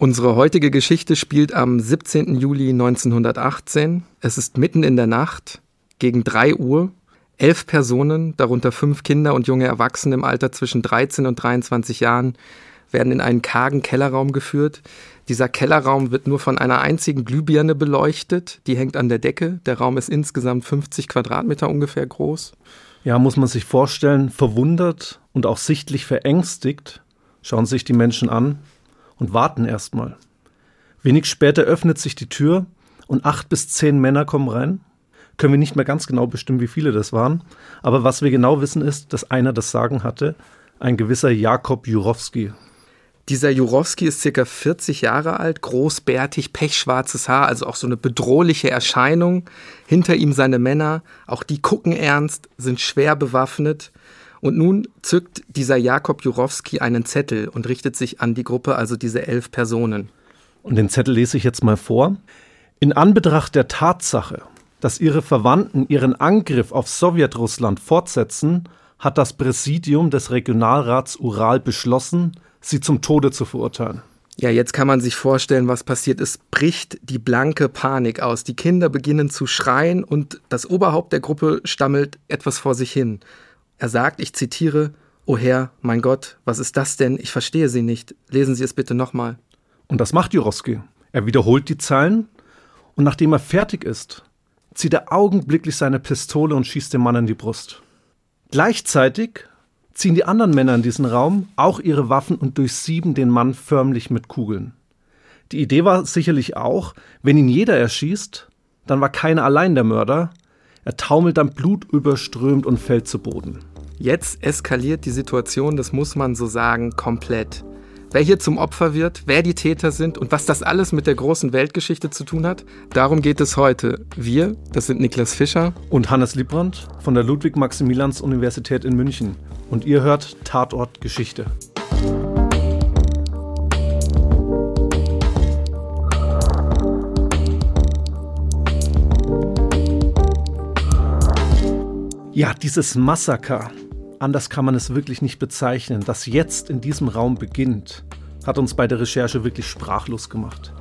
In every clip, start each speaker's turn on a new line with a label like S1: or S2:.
S1: Unsere heutige Geschichte spielt am 17. Juli 1918. Es ist mitten in der Nacht, gegen 3 Uhr. Elf Personen, darunter fünf Kinder und junge Erwachsene im Alter zwischen 13 und 23 Jahren, werden in einen kargen Kellerraum geführt. Dieser Kellerraum wird nur von einer einzigen Glühbirne beleuchtet. Die hängt an der Decke. Der Raum ist insgesamt 50 Quadratmeter ungefähr groß.
S2: Ja, muss man sich vorstellen, verwundert und auch sichtlich verängstigt schauen sich die Menschen an und warten erstmal. Wenig später öffnet sich die Tür und acht bis zehn Männer kommen rein. Können wir nicht mehr ganz genau bestimmen, wie viele das waren. Aber was wir genau wissen ist, dass einer das Sagen hatte, ein gewisser Jakob Jurowski.
S1: Dieser Jurowski ist circa 40 Jahre alt, großbärtig, pechschwarzes Haar, also auch so eine bedrohliche Erscheinung. Hinter ihm seine Männer, auch die gucken ernst, sind schwer bewaffnet. Und nun zückt dieser Jakob Jurowski einen Zettel und richtet sich an die Gruppe, also diese elf Personen.
S2: Und den Zettel lese ich jetzt mal vor. In Anbetracht der Tatsache, dass ihre Verwandten ihren Angriff auf Sowjetrussland fortsetzen, hat das Präsidium des Regionalrats Ural beschlossen, sie zum Tode zu verurteilen.
S1: Ja, jetzt kann man sich vorstellen, was passiert. Es bricht die blanke Panik aus. Die Kinder beginnen zu schreien und das Oberhaupt der Gruppe stammelt etwas vor sich hin. Er sagt, ich zitiere, O Herr, mein Gott, was ist das denn? Ich verstehe Sie nicht. Lesen Sie es bitte nochmal.
S2: Und das macht Jurowski. Er wiederholt die Zeilen und nachdem er fertig ist, zieht er augenblicklich seine Pistole und schießt dem Mann in die Brust. Gleichzeitig ziehen die anderen Männer in diesen Raum auch ihre Waffen und durchsieben den Mann förmlich mit Kugeln. Die Idee war sicherlich auch, wenn ihn jeder erschießt, dann war keiner allein der Mörder. Er taumelt dann blutüberströmt und fällt zu Boden.
S1: Jetzt eskaliert die Situation, das muss man so sagen, komplett. Wer hier zum Opfer wird, wer die Täter sind und was das alles mit der großen Weltgeschichte zu tun hat, darum geht es heute. Wir, das sind Niklas Fischer
S2: und Hannes Liebrandt von der Ludwig-Maximilians-Universität in München. Und ihr hört Tatort Geschichte. Ja, dieses Massaker anders kann man es wirklich nicht bezeichnen, das jetzt in diesem Raum beginnt, hat uns bei der Recherche wirklich sprachlos gemacht.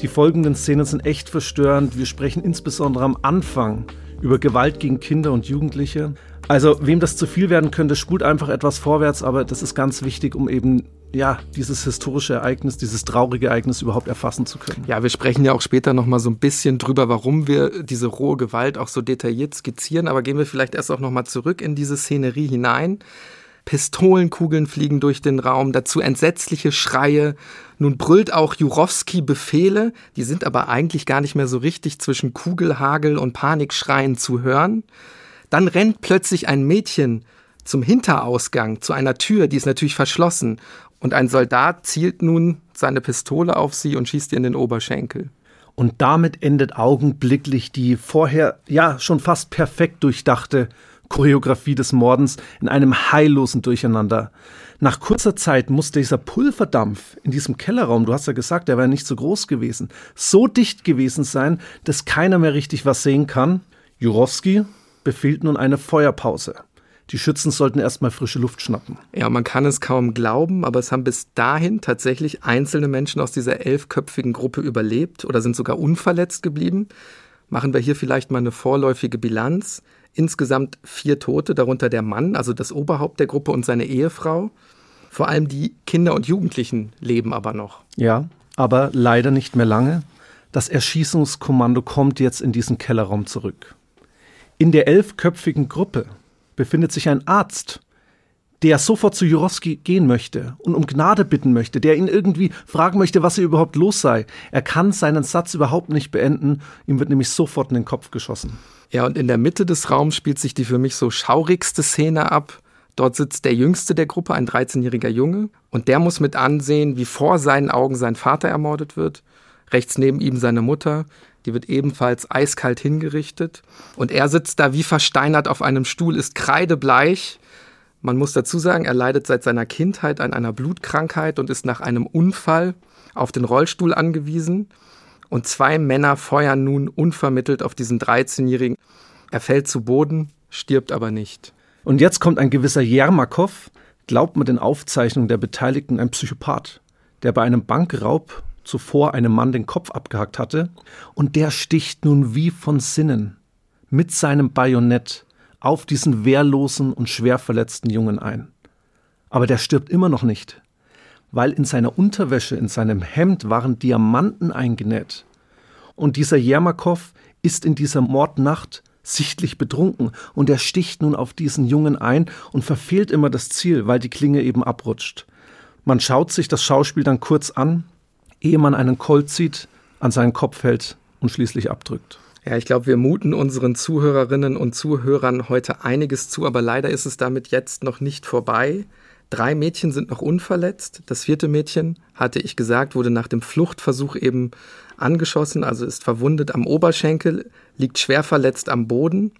S2: Die folgenden Szenen sind echt verstörend. Wir sprechen insbesondere am Anfang über Gewalt gegen Kinder und Jugendliche. Also, wem das zu viel werden könnte, spult einfach etwas vorwärts, aber das ist ganz wichtig, um eben ja, dieses historische Ereignis, dieses traurige Ereignis überhaupt erfassen zu können.
S1: Ja, wir sprechen ja auch später nochmal so ein bisschen drüber, warum wir diese rohe Gewalt auch so detailliert skizzieren, aber gehen wir vielleicht erst auch nochmal zurück in diese Szenerie hinein. Pistolenkugeln fliegen durch den Raum, dazu entsetzliche Schreie. Nun brüllt auch Jurowski Befehle, die sind aber eigentlich gar nicht mehr so richtig zwischen Kugelhagel und Panikschreien zu hören. Dann rennt plötzlich ein Mädchen zum Hinterausgang, zu einer Tür, die ist natürlich verschlossen. Und ein Soldat zielt nun seine Pistole auf sie und schießt ihr in den Oberschenkel.
S2: Und damit endet augenblicklich die vorher ja schon fast perfekt durchdachte Choreografie des Mordens in einem heillosen Durcheinander. Nach kurzer Zeit muss dieser Pulverdampf in diesem Kellerraum, du hast ja gesagt, der wäre nicht so groß gewesen, so dicht gewesen sein, dass keiner mehr richtig was sehen kann. Jurowski befiehlt nun eine Feuerpause. Die Schützen sollten erstmal frische Luft schnappen.
S1: Ja, man kann es kaum glauben, aber es haben bis dahin tatsächlich einzelne Menschen aus dieser elfköpfigen Gruppe überlebt oder sind sogar unverletzt geblieben. Machen wir hier vielleicht mal eine vorläufige Bilanz. Insgesamt vier Tote, darunter der Mann, also das Oberhaupt der Gruppe und seine Ehefrau. Vor allem die Kinder und Jugendlichen leben aber noch.
S2: Ja, aber leider nicht mehr lange. Das Erschießungskommando kommt jetzt in diesen Kellerraum zurück. In der elfköpfigen Gruppe befindet sich ein Arzt, der sofort zu Jurowski gehen möchte und um Gnade bitten möchte, der ihn irgendwie fragen möchte, was hier überhaupt los sei. Er kann seinen Satz überhaupt nicht beenden, ihm wird nämlich sofort in den Kopf geschossen.
S1: Ja, und in der Mitte des Raums spielt sich die für mich so schaurigste Szene ab. Dort sitzt der jüngste der Gruppe, ein 13-jähriger Junge, und der muss mit ansehen, wie vor seinen Augen sein Vater ermordet wird. Rechts neben ihm seine Mutter, die wird ebenfalls eiskalt hingerichtet. Und er sitzt da wie versteinert auf einem Stuhl, ist kreidebleich. Man muss dazu sagen, er leidet seit seiner Kindheit an einer Blutkrankheit und ist nach einem Unfall auf den Rollstuhl angewiesen. Und zwei Männer feuern nun unvermittelt auf diesen 13-Jährigen. Er fällt zu Boden, stirbt aber nicht.
S2: Und jetzt kommt ein gewisser Jermakow, glaubt man den Aufzeichnungen der Beteiligten ein Psychopath, der bei einem Bankraub zuvor einem Mann den Kopf abgehackt hatte, und der sticht nun wie von Sinnen mit seinem Bajonett auf diesen wehrlosen und schwer verletzten Jungen ein. Aber der stirbt immer noch nicht, weil in seiner Unterwäsche, in seinem Hemd waren Diamanten eingenäht. Und dieser Jermakow ist in dieser Mordnacht sichtlich betrunken und er sticht nun auf diesen Jungen ein und verfehlt immer das Ziel, weil die Klinge eben abrutscht. Man schaut sich das Schauspiel dann kurz an, ehe man einen Colt zieht, an seinen Kopf hält und schließlich abdrückt.
S1: Ja, ich glaube, wir muten unseren Zuhörerinnen und Zuhörern heute einiges zu, aber leider ist es damit jetzt noch nicht vorbei. Drei Mädchen sind noch unverletzt. Das vierte Mädchen, hatte ich gesagt, wurde nach dem Fluchtversuch eben angeschossen, also ist verwundet am Oberschenkel, liegt schwer verletzt am Boden.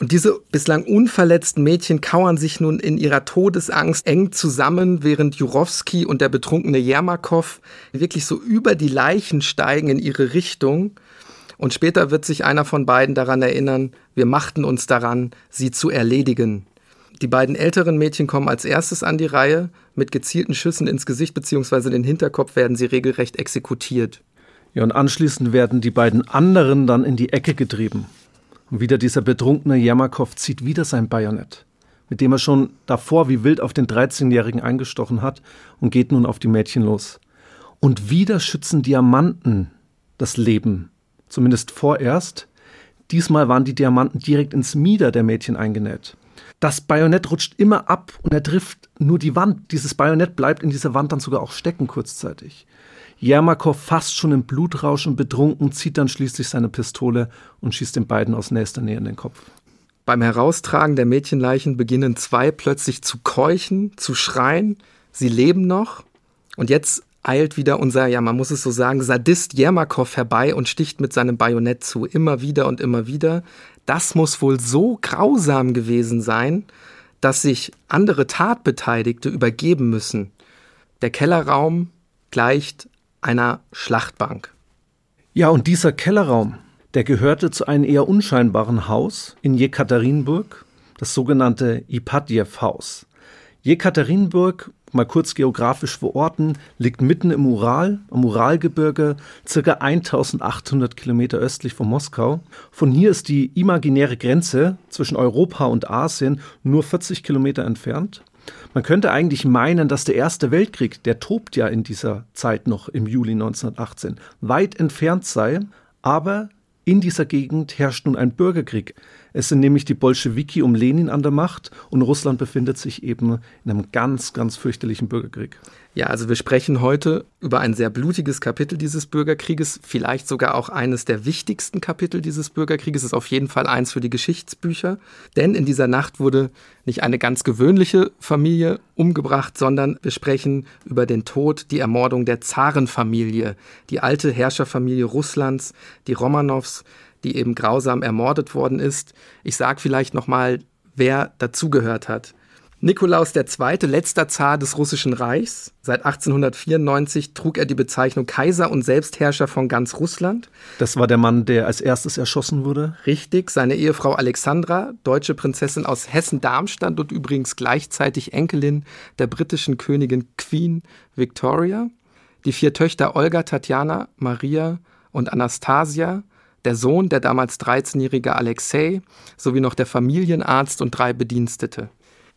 S1: Und diese bislang unverletzten Mädchen kauern sich nun in ihrer Todesangst eng zusammen, während Jurowski und der betrunkene Jermakow wirklich so über die Leichen steigen in ihre Richtung. Und später wird sich einer von beiden daran erinnern, wir machten uns daran, sie zu erledigen. Die beiden älteren Mädchen kommen als erstes an die Reihe. Mit gezielten Schüssen ins Gesicht bzw. den Hinterkopf werden sie regelrecht exekutiert.
S2: Ja, und anschließend werden die beiden anderen dann in die Ecke getrieben. Und wieder dieser betrunkene Jermakow zieht wieder sein Bajonett, mit dem er schon davor wie wild auf den 13-Jährigen eingestochen hat und geht nun auf die Mädchen los. Und wieder schützen Diamanten das Leben, zumindest vorerst. Diesmal waren die Diamanten direkt ins Mieder der Mädchen eingenäht. Das Bajonett rutscht immer ab und er trifft nur die Wand. Dieses Bajonett bleibt in dieser Wand dann sogar auch stecken kurzzeitig. Jermakow fast schon im Blutrausch und betrunken, zieht dann schließlich seine Pistole und schießt den beiden aus nächster Nähe in den Kopf.
S1: Beim Heraustragen der Mädchenleichen beginnen zwei plötzlich zu keuchen, zu schreien. Sie leben noch. Und jetzt eilt wieder unser, ja, man muss es so sagen, Sadist Jermakow herbei und sticht mit seinem Bajonett zu. Immer wieder und immer wieder. Das muss wohl so grausam gewesen sein, dass sich andere Tatbeteiligte übergeben müssen. Der Kellerraum gleicht einer Schlachtbank.
S2: Ja, und dieser Kellerraum, der gehörte zu einem eher unscheinbaren Haus in Jekaterinburg, das sogenannte Ipadjew-Haus. Jekaterinburg, mal kurz geografisch verorten, liegt mitten im Ural, am Uralgebirge, circa 1800 Kilometer östlich von Moskau. Von hier ist die imaginäre Grenze zwischen Europa und Asien nur 40 Kilometer entfernt. Man könnte eigentlich meinen, dass der Erste Weltkrieg, der tobt ja in dieser Zeit noch im Juli 1918, weit entfernt sei, aber in dieser Gegend herrscht nun ein Bürgerkrieg. Es sind nämlich die Bolschewiki um Lenin an der Macht und Russland befindet sich eben in einem ganz, ganz fürchterlichen Bürgerkrieg.
S1: Ja, also wir sprechen heute über ein sehr blutiges Kapitel dieses Bürgerkrieges, vielleicht sogar auch eines der wichtigsten Kapitel dieses Bürgerkrieges, ist auf jeden Fall eins für die Geschichtsbücher. Denn in dieser Nacht wurde nicht eine ganz gewöhnliche Familie umgebracht, sondern wir sprechen über den Tod, die Ermordung der Zarenfamilie, die alte Herrscherfamilie Russlands, die Romanows, die eben grausam ermordet worden ist. Ich sage vielleicht nochmal, wer dazugehört hat. Nikolaus II., letzter Zar des Russischen Reichs. Seit 1894 trug er die Bezeichnung Kaiser und Selbstherrscher von ganz Russland.
S2: Das war der Mann, der als erstes erschossen wurde?
S1: Richtig. Seine Ehefrau Alexandra, deutsche Prinzessin aus Hessen-Darmstadt und übrigens gleichzeitig Enkelin der britischen Königin Queen Victoria. Die vier Töchter Olga, Tatjana, Maria und Anastasia der Sohn, der damals 13-jährige Alexei, sowie noch der Familienarzt und drei Bedienstete.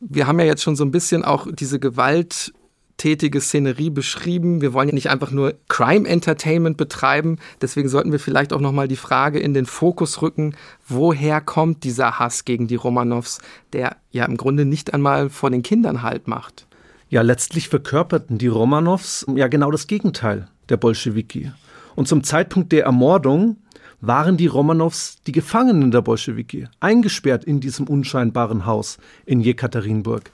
S1: Wir haben ja jetzt schon so ein bisschen auch diese gewalttätige Szenerie beschrieben. Wir wollen ja nicht einfach nur Crime Entertainment betreiben. Deswegen sollten wir vielleicht auch nochmal die Frage in den Fokus rücken, woher kommt dieser Hass gegen die Romanows, der ja im Grunde nicht einmal vor den Kindern Halt macht?
S2: Ja, letztlich verkörperten die Romanows ja genau das Gegenteil der Bolschewiki. Und zum Zeitpunkt der Ermordung waren die Romanows die Gefangenen der Bolschewiki, eingesperrt in diesem unscheinbaren Haus in Jekaterinburg.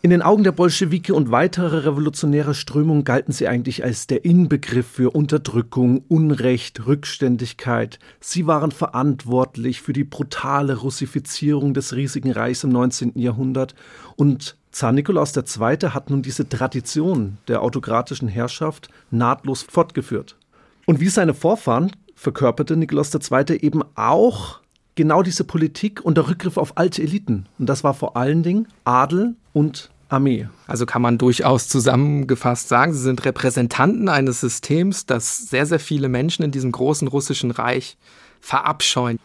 S2: In den Augen der Bolschewiki und weiterer revolutionärer Strömungen galten sie eigentlich als der Inbegriff für Unterdrückung, Unrecht, Rückständigkeit. Sie waren verantwortlich für die brutale Russifizierung des riesigen Reichs im 19. Jahrhundert und Zar Nikolaus II. hat nun diese Tradition der autokratischen Herrschaft nahtlos fortgeführt. Und wie seine Vorfahren verkörperte Nikolaus II. eben auch genau diese Politik und der Rückgriff auf alte Eliten. Und das war vor allen Dingen Adel und Armee.
S1: Also kann man durchaus zusammengefasst sagen, sie sind Repräsentanten eines Systems, das sehr, sehr viele Menschen in diesem großen russischen Reich verabscheuen.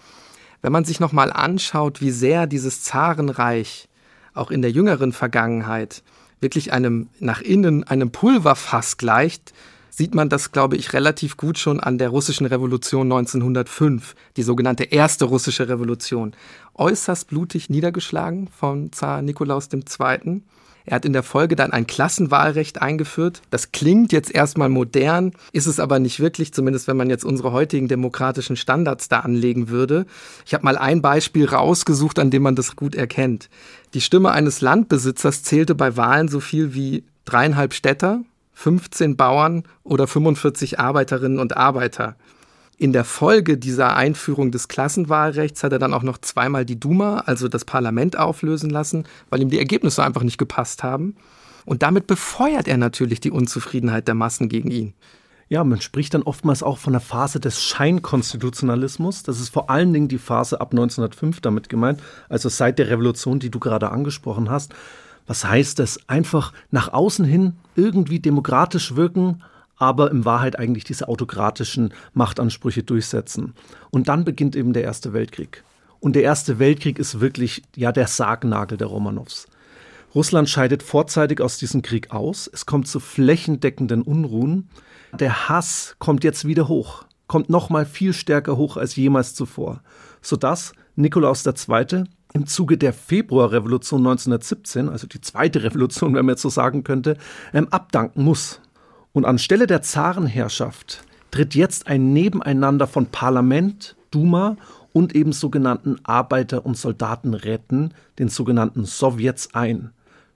S1: Wenn man sich nochmal anschaut, wie sehr dieses Zarenreich auch in der jüngeren Vergangenheit wirklich einem nach innen einem Pulverfass gleicht, sieht man das, glaube ich, relativ gut schon an der russischen Revolution 1905, die sogenannte erste russische Revolution. Äußerst blutig niedergeschlagen von Zar Nikolaus II. Er hat in der Folge dann ein Klassenwahlrecht eingeführt. Das klingt jetzt erstmal modern, ist es aber nicht wirklich, zumindest wenn man jetzt unsere heutigen demokratischen Standards da anlegen würde. Ich habe mal ein Beispiel rausgesucht, an dem man das gut erkennt. Die Stimme eines Landbesitzers zählte bei Wahlen so viel wie dreieinhalb Städter, 15 Bauern oder 45 Arbeiterinnen und Arbeiter. In der Folge dieser Einführung des Klassenwahlrechts hat er dann auch noch zweimal die Duma, also das Parlament, auflösen lassen, weil ihm die Ergebnisse einfach nicht gepasst haben. Und damit befeuert er natürlich die Unzufriedenheit der Massen gegen ihn.
S2: Ja, man spricht dann oftmals auch von der Phase des Scheinkonstitutionalismus. Das ist vor allen Dingen die Phase ab 1905 damit gemeint, also seit der Revolution, die du gerade angesprochen hast. Was heißt das? Einfach nach außen hin irgendwie demokratisch wirken, aber in Wahrheit eigentlich diese autokratischen Machtansprüche durchsetzen. Und dann beginnt eben der Erste Weltkrieg. Und der Erste Weltkrieg ist wirklich ja der Sargnagel der Romanows. Russland scheidet vorzeitig aus diesem Krieg aus. Es kommt zu flächendeckenden Unruhen. Der Hass kommt jetzt wieder hoch, kommt noch mal viel stärker hoch als jemals zuvor, sodass Nikolaus II. Im Zuge der Februarrevolution 1917, also die zweite Revolution, wenn man jetzt so sagen könnte, ähm, abdanken muss. Und anstelle der Zarenherrschaft tritt jetzt ein Nebeneinander von Parlament, Duma und eben sogenannten Arbeiter- und Soldatenräten, den sogenannten Sowjets, ein.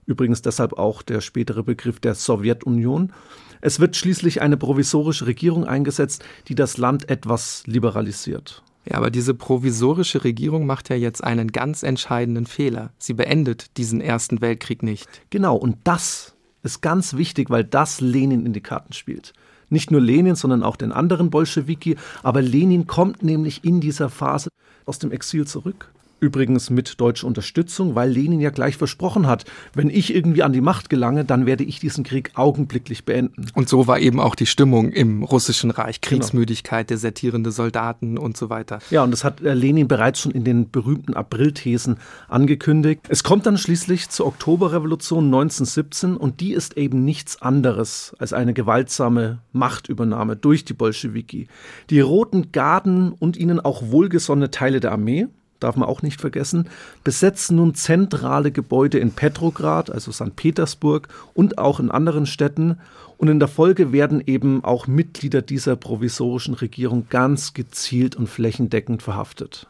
S2: Übrigens deshalb auch der spätere Begriff der Sowjetunion. Es wird schließlich eine provisorische Regierung eingesetzt, die das Land etwas liberalisiert.
S1: Ja, aber diese provisorische Regierung macht ja jetzt einen ganz entscheidenden Fehler. Sie beendet diesen Ersten Weltkrieg nicht.
S2: Genau, und das ist ganz wichtig, weil das Lenin in die Karten spielt. Nicht nur Lenin, sondern auch den anderen Bolschewiki. Aber Lenin kommt nämlich in dieser Phase aus dem Exil zurück. Übrigens mit deutscher Unterstützung, weil Lenin ja gleich versprochen hat, wenn ich irgendwie an die Macht gelange, dann werde ich diesen Krieg augenblicklich beenden.
S1: Und so war eben auch die Stimmung im russischen Reich. Genau. Kriegsmüdigkeit, genau. desertierende Soldaten und so weiter.
S2: Ja, und das hat äh, Lenin bereits schon in den berühmten Aprilthesen angekündigt. Es kommt dann schließlich zur Oktoberrevolution 1917 und die ist eben nichts anderes als eine gewaltsame Machtübernahme durch die Bolschewiki. Die Roten Garden und ihnen auch wohlgesonnene Teile der Armee, darf man auch nicht vergessen, besetzen nun zentrale Gebäude in Petrograd, also St. Petersburg und auch in anderen Städten. Und in der Folge werden eben auch Mitglieder dieser provisorischen Regierung ganz gezielt und flächendeckend verhaftet.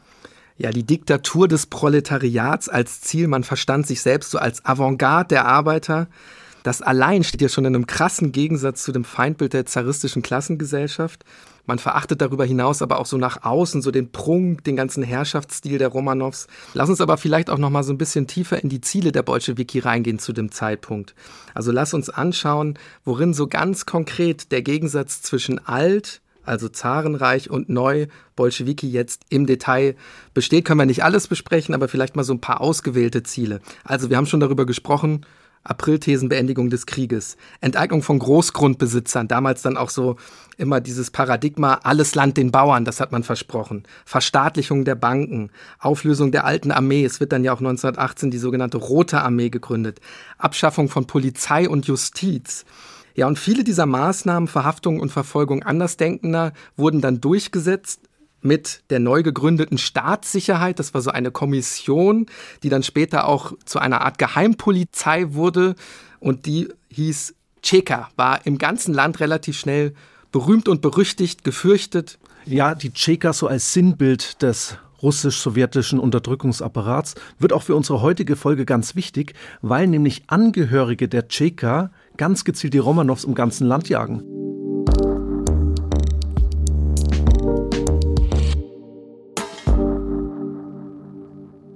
S1: Ja, die Diktatur des Proletariats als Ziel, man verstand sich selbst so als Avantgarde der Arbeiter. Das allein steht ja schon in einem krassen Gegensatz zu dem Feindbild der zaristischen Klassengesellschaft. Man verachtet darüber hinaus aber auch so nach außen so den Prunk, den ganzen Herrschaftsstil der Romanows. Lass uns aber vielleicht auch noch mal so ein bisschen tiefer in die Ziele der Bolschewiki reingehen zu dem Zeitpunkt. Also lass uns anschauen, worin so ganz konkret der Gegensatz zwischen alt also Zarenreich und Neu Bolschewiki jetzt im Detail besteht, können wir nicht alles besprechen, aber vielleicht mal so ein paar ausgewählte Ziele. Also wir haben schon darüber gesprochen, Aprilthesenbeendigung des Krieges, Enteignung von Großgrundbesitzern, damals dann auch so immer dieses Paradigma, alles Land den Bauern, das hat man versprochen, Verstaatlichung der Banken, Auflösung der alten Armee, es wird dann ja auch 1918 die sogenannte Rote Armee gegründet, Abschaffung von Polizei und Justiz. Ja, und viele dieser Maßnahmen, Verhaftung und Verfolgung Andersdenkender, wurden dann durchgesetzt, mit der neu gegründeten Staatssicherheit. Das war so eine Kommission, die dann später auch zu einer Art Geheimpolizei wurde und die hieß Cheka, war im ganzen Land relativ schnell berühmt und berüchtigt, gefürchtet.
S2: Ja, die Cheka so als Sinnbild des russisch-sowjetischen Unterdrückungsapparats wird auch für unsere heutige Folge ganz wichtig, weil nämlich Angehörige der Cheka ganz gezielt die Romanows im ganzen Land jagen.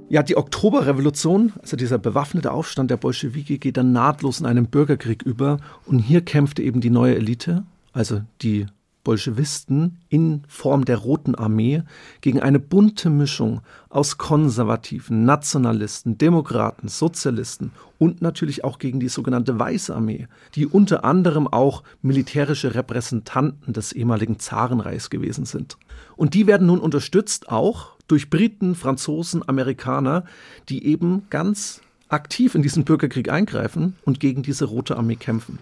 S2: Ja, die Oktoberrevolution, also dieser bewaffnete Aufstand der Bolschewiki, geht dann nahtlos in einen Bürgerkrieg über. Und hier kämpfte eben die neue Elite, also die Bolschewisten in Form der Roten Armee gegen eine bunte Mischung aus Konservativen, Nationalisten, Demokraten, Sozialisten und natürlich auch gegen die sogenannte Weiße Armee, die unter anderem auch militärische Repräsentanten des ehemaligen Zarenreichs gewesen sind. Und die werden nun unterstützt auch durch Briten, Franzosen, Amerikaner, die eben ganz aktiv in diesen Bürgerkrieg eingreifen und gegen diese Rote Armee kämpfen.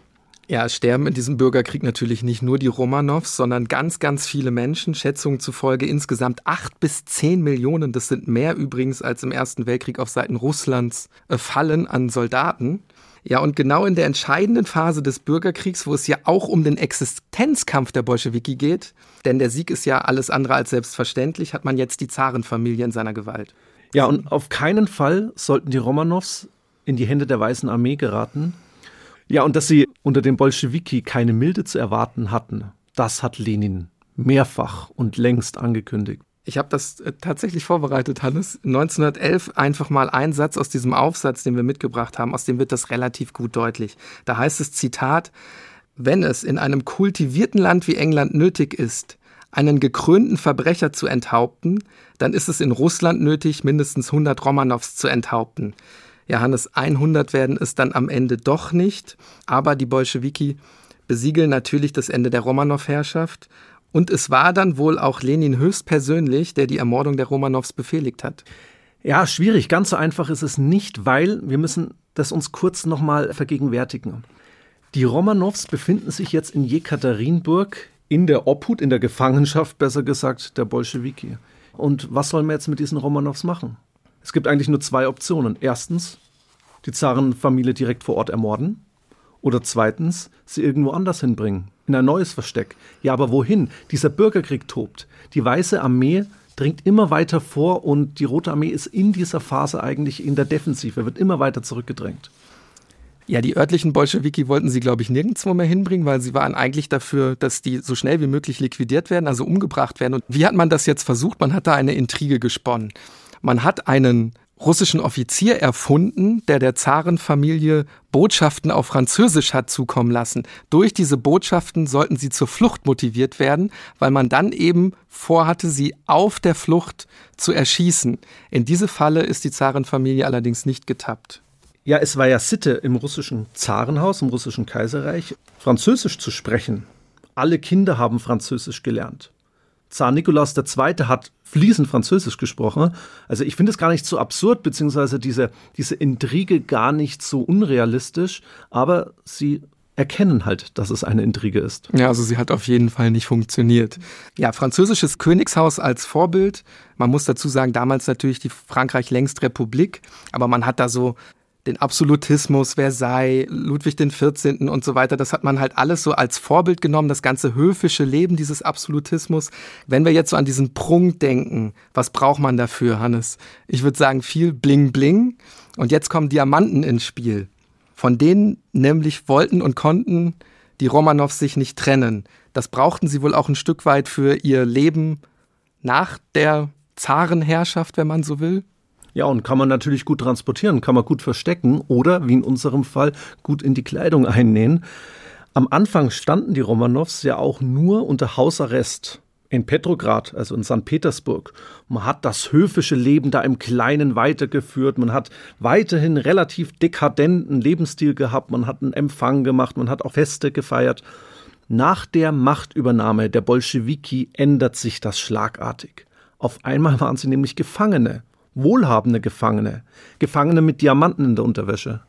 S1: Ja, es sterben in diesem Bürgerkrieg natürlich nicht nur die Romanows, sondern ganz, ganz viele Menschen. Schätzungen zufolge insgesamt acht bis zehn Millionen, das sind mehr übrigens als im Ersten Weltkrieg auf Seiten Russlands, äh, fallen an Soldaten. Ja, und genau in der entscheidenden Phase des Bürgerkriegs, wo es ja auch um den Existenzkampf der Bolschewiki geht, denn der Sieg ist ja alles andere als selbstverständlich, hat man jetzt die Zarenfamilie in seiner Gewalt.
S2: Ja, und auf keinen Fall sollten die Romanows in die Hände der Weißen Armee geraten. Ja, und dass sie unter den Bolschewiki keine Milde zu erwarten hatten, das hat Lenin mehrfach und längst angekündigt.
S1: Ich habe das äh, tatsächlich vorbereitet, Hannes. 1911 einfach mal ein Satz aus diesem Aufsatz, den wir mitgebracht haben, aus dem wird das relativ gut deutlich. Da heißt es Zitat, wenn es in einem kultivierten Land wie England nötig ist, einen gekrönten Verbrecher zu enthaupten, dann ist es in Russland nötig, mindestens 100 Romanows zu enthaupten. Johannes 100 werden es dann am Ende doch nicht, aber die Bolschewiki besiegeln natürlich das Ende der Romanow-Herrschaft und es war dann wohl auch Lenin höchstpersönlich, der die Ermordung der Romanows befehligt hat.
S2: Ja, schwierig. Ganz so einfach ist es nicht, weil wir müssen das uns kurz nochmal vergegenwärtigen. Die Romanows befinden sich jetzt in Jekaterinburg in der Obhut, in der Gefangenschaft, besser gesagt, der Bolschewiki. Und was sollen wir jetzt mit diesen Romanows machen? Es gibt eigentlich nur zwei Optionen. Erstens, die Zarenfamilie direkt vor Ort ermorden. Oder zweitens, sie irgendwo anders hinbringen. In ein neues Versteck. Ja, aber wohin? Dieser Bürgerkrieg tobt. Die Weiße Armee dringt immer weiter vor und die Rote Armee ist in dieser Phase eigentlich in der Defensive, wird immer weiter zurückgedrängt.
S1: Ja, die örtlichen Bolschewiki wollten sie, glaube ich, nirgendwo mehr hinbringen, weil sie waren eigentlich dafür, dass die so schnell wie möglich liquidiert werden, also umgebracht werden. Und wie hat man das jetzt versucht? Man hat da eine Intrige gesponnen. Man hat einen russischen Offizier erfunden, der der Zarenfamilie Botschaften auf Französisch hat zukommen lassen. Durch diese Botschaften sollten sie zur Flucht motiviert werden, weil man dann eben vorhatte, sie auf der Flucht zu erschießen. In diese Falle ist die Zarenfamilie allerdings nicht getappt.
S2: Ja, es war ja Sitte im russischen Zarenhaus, im russischen Kaiserreich, Französisch zu sprechen. Alle Kinder haben Französisch gelernt. Zar Nikolaus II. hat fließend Französisch gesprochen. Also ich finde es gar nicht so absurd, beziehungsweise diese, diese Intrige gar nicht so unrealistisch, aber sie erkennen halt, dass es eine Intrige ist.
S1: Ja, also sie hat auf jeden Fall nicht funktioniert. Ja, französisches Königshaus als Vorbild. Man muss dazu sagen, damals natürlich die Frankreich längst Republik, aber man hat da so den Absolutismus, Versailles, Ludwig XIV. und so weiter, das hat man halt alles so als Vorbild genommen, das ganze höfische Leben dieses Absolutismus. Wenn wir jetzt so an diesen Prunk denken, was braucht man dafür, Hannes? Ich würde sagen, viel Bling Bling. Und jetzt kommen Diamanten ins Spiel. Von denen nämlich wollten und konnten die Romanows sich nicht trennen. Das brauchten sie wohl auch ein Stück weit für ihr Leben nach der Zarenherrschaft, wenn man so will.
S2: Ja, und kann man natürlich gut transportieren, kann man gut verstecken oder, wie in unserem Fall, gut in die Kleidung einnähen. Am Anfang standen die Romanows ja auch nur unter Hausarrest in Petrograd, also in St. Petersburg. Man hat das höfische Leben da im Kleinen weitergeführt. Man hat weiterhin relativ dekadenten Lebensstil gehabt. Man hat einen Empfang gemacht. Man hat auch Feste gefeiert. Nach der Machtübernahme der Bolschewiki ändert sich das schlagartig. Auf einmal waren sie nämlich Gefangene wohlhabende Gefangene, Gefangene mit Diamanten in der Unterwäsche.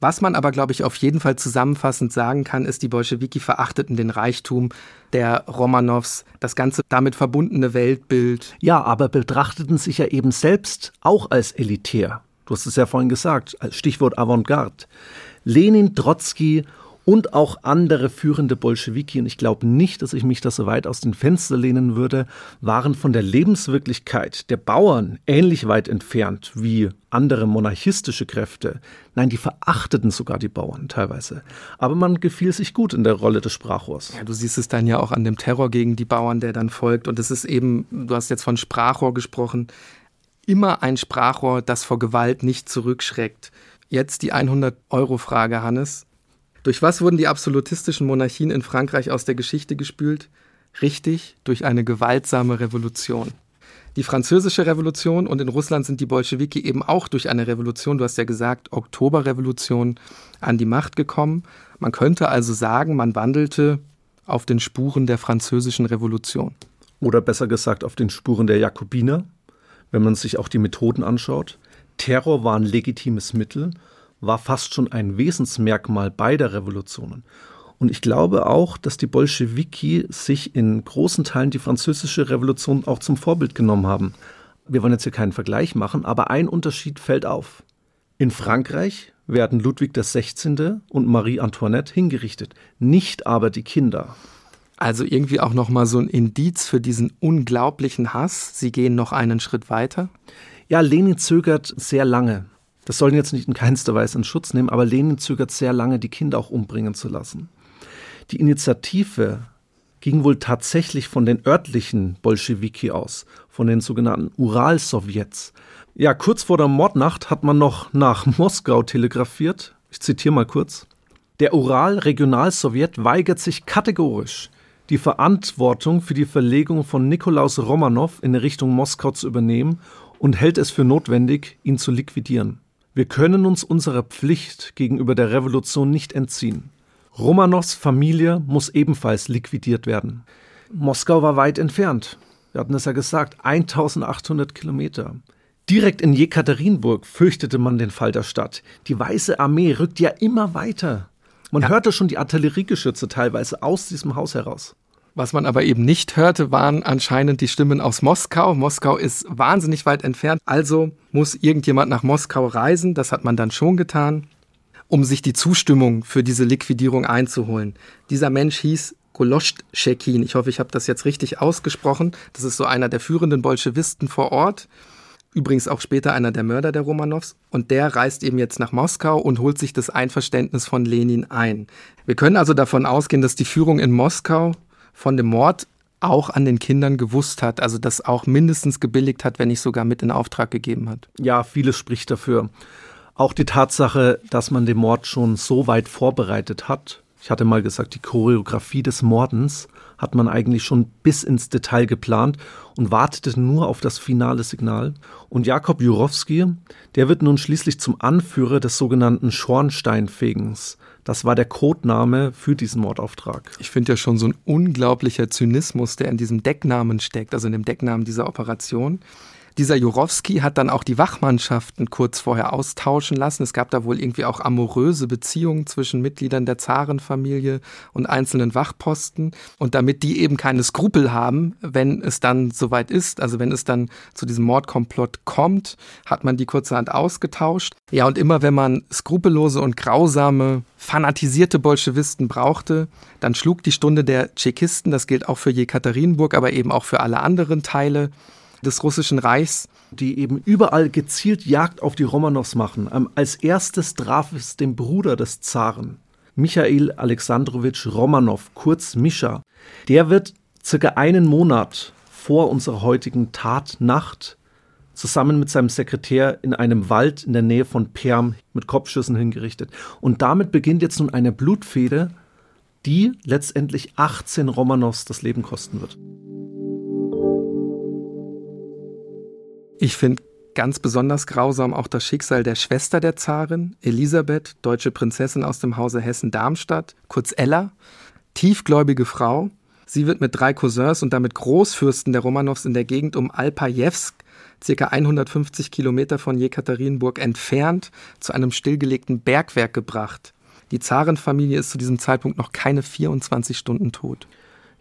S1: Was man aber, glaube ich, auf jeden Fall zusammenfassend sagen kann, ist, die Bolschewiki verachteten den Reichtum der Romanows, das ganze damit verbundene Weltbild.
S2: Ja, aber betrachteten sich ja eben selbst auch als elitär. Du hast es ja vorhin gesagt, als Stichwort Avantgarde. Lenin, Trotzki und auch andere führende Bolschewiki, und ich glaube nicht, dass ich mich da so weit aus den Fenster lehnen würde, waren von der Lebenswirklichkeit der Bauern ähnlich weit entfernt wie andere monarchistische Kräfte. Nein, die verachteten sogar die Bauern teilweise. Aber man gefiel sich gut in der Rolle des Sprachrohrs.
S1: Ja, du siehst es dann ja auch an dem Terror gegen die Bauern, der dann folgt. Und es ist eben, du hast jetzt von Sprachrohr gesprochen, immer ein Sprachrohr, das vor Gewalt nicht zurückschreckt. Jetzt die 100-Euro-Frage, Hannes. Durch was wurden die absolutistischen Monarchien in Frankreich aus der Geschichte gespült? Richtig, durch eine gewaltsame Revolution. Die französische Revolution und in Russland sind die Bolschewiki eben auch durch eine Revolution, du hast ja gesagt, Oktoberrevolution, an die Macht gekommen. Man könnte also sagen, man wandelte auf den Spuren der französischen Revolution.
S2: Oder besser gesagt auf den Spuren der Jakobiner, wenn man sich auch die Methoden anschaut. Terror war ein legitimes Mittel, war fast schon ein Wesensmerkmal beider Revolutionen. Und ich glaube auch, dass die Bolschewiki sich in großen Teilen die französische Revolution auch zum Vorbild genommen haben. Wir wollen jetzt hier keinen Vergleich machen, aber ein Unterschied fällt auf. In Frankreich werden Ludwig XVI. und Marie Antoinette hingerichtet, nicht aber die Kinder.
S1: Also irgendwie auch noch mal so ein Indiz für diesen unglaublichen Hass. Sie gehen noch einen Schritt weiter.
S2: Ja, Lenin zögert sehr lange. Das sollen jetzt nicht in keinster Weise in Schutz nehmen, aber Lenin zögert sehr lange, die Kinder auch umbringen zu lassen. Die Initiative ging wohl tatsächlich von den örtlichen Bolschewiki aus, von den sogenannten Ural-Sowjets. Ja, kurz vor der Mordnacht hat man noch nach Moskau telegrafiert. Ich zitiere mal kurz. Der Ural-Regionalsowjet weigert sich kategorisch, die Verantwortung für die Verlegung von Nikolaus Romanow in Richtung Moskau zu übernehmen und hält es für notwendig, ihn zu liquidieren. Wir können uns unserer Pflicht gegenüber der Revolution nicht entziehen. Romanows Familie muss ebenfalls liquidiert werden. Moskau war weit entfernt. Wir hatten es ja gesagt, 1800 Kilometer. Direkt in Jekaterinburg fürchtete man den Fall der Stadt. Die Weiße Armee rückt ja immer weiter. Man ja. hörte schon die Artilleriegeschütze teilweise aus diesem Haus heraus.
S1: Was man aber eben nicht hörte, waren anscheinend die Stimmen aus Moskau. Moskau ist wahnsinnig weit entfernt, also muss irgendjemand nach Moskau reisen. Das hat man dann schon getan um sich die Zustimmung für diese Liquidierung einzuholen. Dieser Mensch hieß Goloschschekin. Ich hoffe, ich habe das jetzt richtig ausgesprochen. Das ist so einer der führenden Bolschewisten vor Ort. Übrigens auch später einer der Mörder der Romanows. Und der reist eben jetzt nach Moskau und holt sich das Einverständnis von Lenin ein. Wir können also davon ausgehen, dass die Führung in Moskau von dem Mord auch an den Kindern gewusst hat, also das auch mindestens gebilligt hat, wenn nicht sogar mit in Auftrag gegeben hat.
S2: Ja, vieles spricht dafür. Auch die Tatsache, dass man den Mord schon so weit vorbereitet hat. Ich hatte mal gesagt, die Choreografie des Mordens hat man eigentlich schon bis ins Detail geplant und wartete nur auf das finale Signal. Und Jakob Jurowski, der wird nun schließlich zum Anführer des sogenannten Schornsteinfegens. Das war der Codename für diesen Mordauftrag.
S1: Ich finde ja schon so ein unglaublicher Zynismus, der in diesem Decknamen steckt, also in dem Decknamen dieser Operation. Dieser Jurowski hat dann auch die Wachmannschaften kurz vorher austauschen lassen. Es gab da wohl irgendwie auch amoröse Beziehungen zwischen Mitgliedern der Zarenfamilie und einzelnen Wachposten. Und damit die eben keine Skrupel haben, wenn es dann soweit ist, also wenn es dann zu diesem Mordkomplott kommt, hat man die kurzerhand ausgetauscht. Ja, und immer wenn man skrupellose und grausame, fanatisierte Bolschewisten brauchte, dann schlug die Stunde der Tschechisten, das gilt auch für Jekaterinburg, aber eben auch für alle anderen Teile des Russischen Reichs.
S2: Die eben überall gezielt Jagd auf die Romanows machen. Ähm, als erstes traf es den Bruder des Zaren, Michail Alexandrowitsch Romanow, kurz Mischa. Der wird circa einen Monat vor unserer heutigen Tatnacht zusammen mit seinem Sekretär in einem Wald in der Nähe von Perm mit Kopfschüssen hingerichtet. Und damit beginnt jetzt nun eine Blutfehde, die letztendlich 18 Romanows das Leben kosten wird.
S1: Ich finde ganz besonders grausam auch das Schicksal der Schwester der Zarin, Elisabeth, deutsche Prinzessin aus dem Hause Hessen-Darmstadt, kurz Ella, tiefgläubige Frau. Sie wird mit drei Cousins und damit Großfürsten der Romanows in der Gegend um Alpajewsk, circa 150 Kilometer von Jekaterinburg entfernt, zu einem stillgelegten Bergwerk gebracht. Die Zarenfamilie ist zu diesem Zeitpunkt noch keine 24 Stunden tot.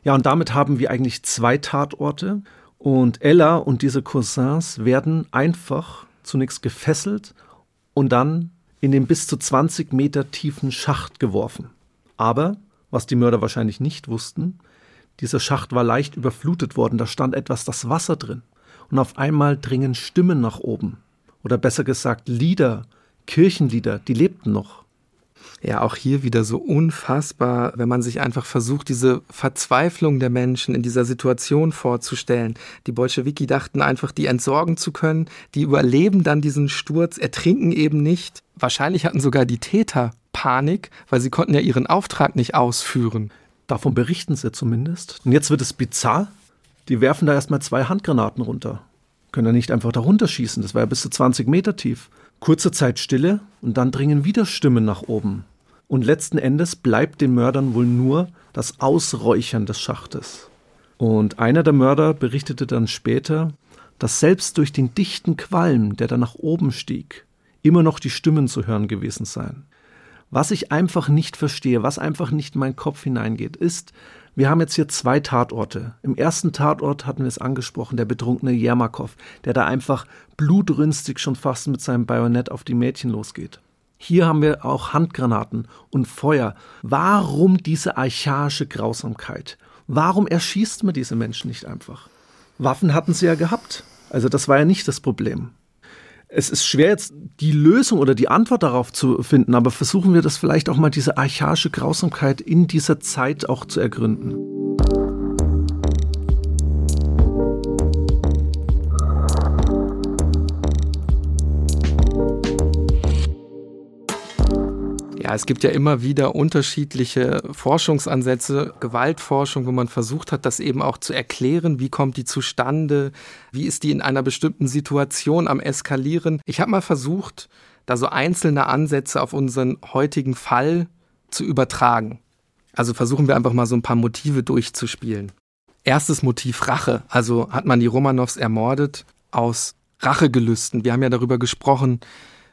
S2: Ja, und damit haben wir eigentlich zwei Tatorte. Und Ella und diese Cousins werden einfach zunächst gefesselt und dann in den bis zu 20 Meter tiefen Schacht geworfen. Aber, was die Mörder wahrscheinlich nicht wussten, dieser Schacht war leicht überflutet worden, da stand etwas das Wasser drin. Und auf einmal dringen Stimmen nach oben. Oder besser gesagt Lieder, Kirchenlieder, die lebten noch
S1: ja auch hier wieder so unfassbar, wenn man sich einfach versucht, diese Verzweiflung der Menschen in dieser Situation vorzustellen. Die Bolschewiki dachten einfach, die entsorgen zu können, die überleben dann diesen Sturz, ertrinken eben nicht. Wahrscheinlich hatten sogar die Täter Panik, weil sie konnten ja ihren Auftrag nicht ausführen.
S2: Davon berichten sie zumindest. Und jetzt wird es bizarr. Die werfen da erstmal zwei Handgranaten runter. Können ja nicht einfach da runterschießen. Das war ja bis zu 20 Meter tief. Kurze Zeit Stille und dann dringen wieder Stimmen nach oben. Und letzten Endes bleibt den Mördern wohl nur das Ausräuchern des Schachtes. Und einer der Mörder berichtete dann später, dass selbst durch den dichten Qualm, der da nach oben stieg, immer noch die Stimmen zu hören gewesen seien. Was ich einfach nicht verstehe, was einfach nicht in meinen Kopf hineingeht, ist, wir haben jetzt hier zwei Tatorte. Im ersten Tatort hatten wir es angesprochen, der betrunkene Jermakow, der da einfach blutrünstig schon fast mit seinem Bajonett auf die Mädchen losgeht. Hier haben wir auch Handgranaten und Feuer. Warum diese archaische Grausamkeit? Warum erschießt man diese Menschen nicht einfach? Waffen hatten sie ja gehabt. Also das war ja nicht das Problem. Es ist schwer jetzt die Lösung oder die Antwort darauf zu finden, aber versuchen wir das vielleicht auch mal diese archaische Grausamkeit in dieser Zeit auch zu ergründen.
S1: Es gibt ja immer wieder unterschiedliche Forschungsansätze, Gewaltforschung, wo man versucht hat, das eben auch zu erklären, wie kommt die zustande, wie ist die in einer bestimmten Situation am Eskalieren. Ich habe mal versucht, da so einzelne Ansätze auf unseren heutigen Fall zu übertragen. Also versuchen wir einfach mal so ein paar Motive durchzuspielen. Erstes Motiv Rache. Also hat man die Romanows ermordet aus Rachegelüsten. Wir haben ja darüber gesprochen,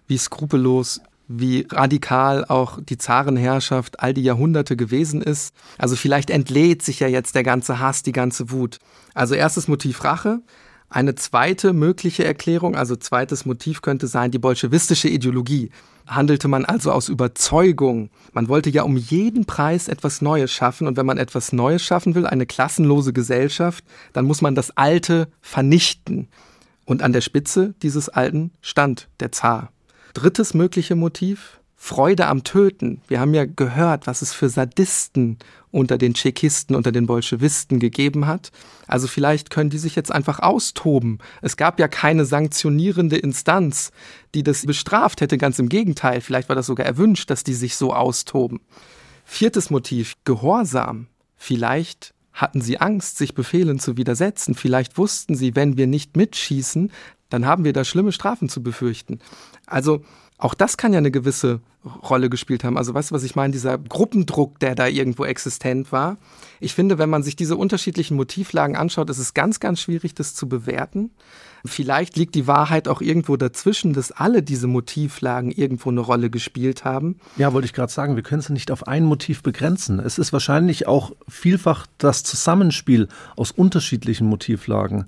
S1: wie skrupellos wie radikal auch die Zarenherrschaft all die Jahrhunderte gewesen ist. Also vielleicht entlädt sich ja jetzt der ganze Hass, die ganze Wut. Also erstes Motiv Rache. Eine zweite mögliche Erklärung, also zweites Motiv könnte sein die bolschewistische Ideologie. Handelte man also aus Überzeugung. Man wollte ja um jeden Preis etwas Neues schaffen und wenn man etwas Neues schaffen will, eine klassenlose Gesellschaft, dann muss man das Alte vernichten. Und an der Spitze dieses Alten stand der Zar. Drittes mögliche Motiv, Freude am Töten. Wir haben ja gehört, was es für Sadisten unter den Tschechisten, unter den Bolschewisten gegeben hat. Also vielleicht können die sich jetzt einfach austoben. Es gab ja keine sanktionierende Instanz, die das bestraft hätte. Ganz im Gegenteil. Vielleicht war das sogar erwünscht, dass die sich so austoben. Viertes Motiv, Gehorsam. Vielleicht hatten sie Angst, sich Befehlen zu widersetzen. Vielleicht wussten sie, wenn wir nicht mitschießen, dann haben wir da schlimme Strafen zu befürchten. Also auch das kann ja eine gewisse Rolle gespielt haben. Also weißt du, was ich meine? Dieser Gruppendruck, der da irgendwo existent war. Ich finde, wenn man sich diese unterschiedlichen Motivlagen anschaut, ist es ganz, ganz schwierig, das zu bewerten. Vielleicht liegt die Wahrheit auch irgendwo dazwischen, dass alle diese Motivlagen irgendwo eine Rolle gespielt haben.
S2: Ja, wollte ich gerade sagen, wir können es nicht auf ein Motiv begrenzen. Es ist wahrscheinlich auch vielfach das Zusammenspiel aus unterschiedlichen Motivlagen.